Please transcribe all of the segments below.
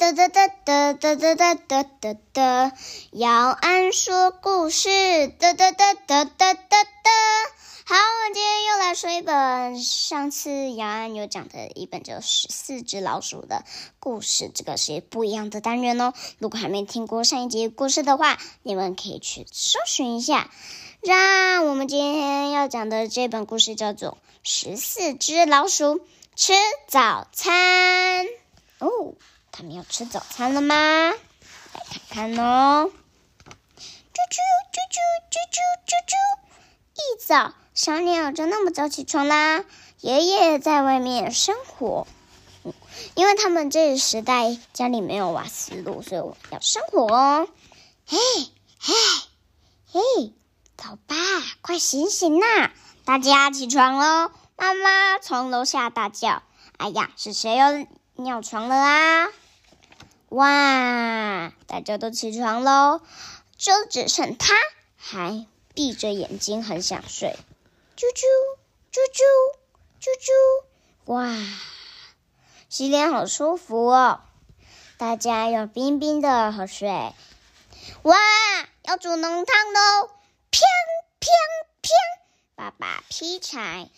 哒哒哒哒哒哒哒哒哒哒，姚安说故事，哒哒哒哒哒哒哒。好，我们今天又来说一本上次姚安有讲的一本，就十四只老鼠的故事。这个是不一样的单元哦。如果还没听过上一集故事的话，你们可以去搜寻一下。让我们今天要讲的这本故事叫做《十四只老鼠吃早餐》哦。他们要吃早餐了吗？来看看哦。啾啾啾啾啾啾啾啾！一早，小鸟就那么早起床啦。爷爷在外面生火，因为他们这个时代家里没有瓦斯炉，所以我要生火哦。嘿，嘿，嘿，老爸，快醒醒呐！大家起床喽！妈妈从楼下大叫：“哎呀，是谁又尿床了啊？”哇！大家都起床喽，就只剩他还闭着眼睛，很想睡。啾啾啾啾啾啾！哇，洗脸好舒服哦！大家要冰冰的喝水。哇，要煮浓汤喽！砰砰砰！爸爸劈柴，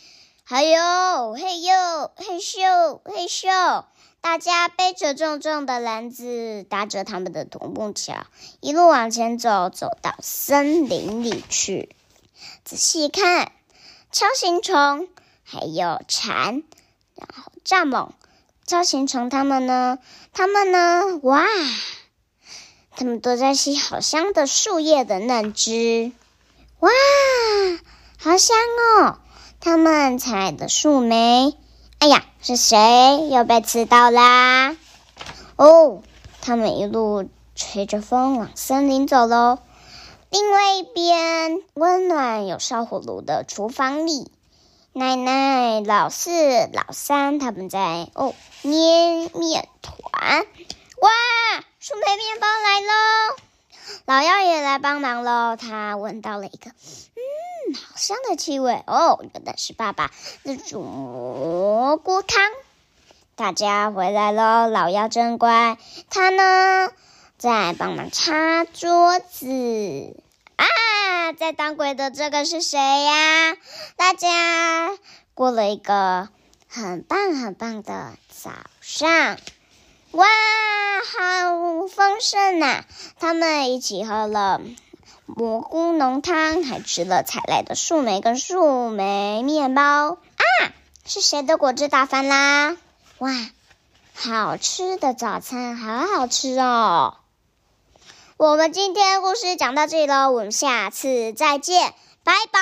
还有嘿呦嘿咻嘿咻。大家背着重重的篮子，搭着他们的独木桥，一路往前走，走到森林里去。仔细看，锹形虫还有蝉，然后蚱蜢。锹形虫它们呢？它们呢？哇！它们都在吸好香的树叶的嫩枝。哇，好香哦！它们采的树莓。哎呀，是谁又被刺到啦？哦，他们一路吹着风往森林走喽。另外一边，温暖有烧火炉的厨房里，奶奶、老四、老三他们在哦捏面团。哇，树莓面包来喽！老妖也来帮忙喽。他闻到了一个。嗯好香的气味哦！原来是爸爸在煮蘑菇汤。大家回来喽，老妖真乖。他呢，在帮忙擦桌子啊！在当鬼的这个是谁呀？大家过了一个很棒很棒的早上。哇，好丰盛呐！他们一起喝了。蘑菇浓汤，还吃了采来的树莓跟树莓面包啊！是谁的果汁打翻啦？哇，好吃的早餐，好好吃哦！我们今天故事讲到这里了，我们下次再见，拜拜。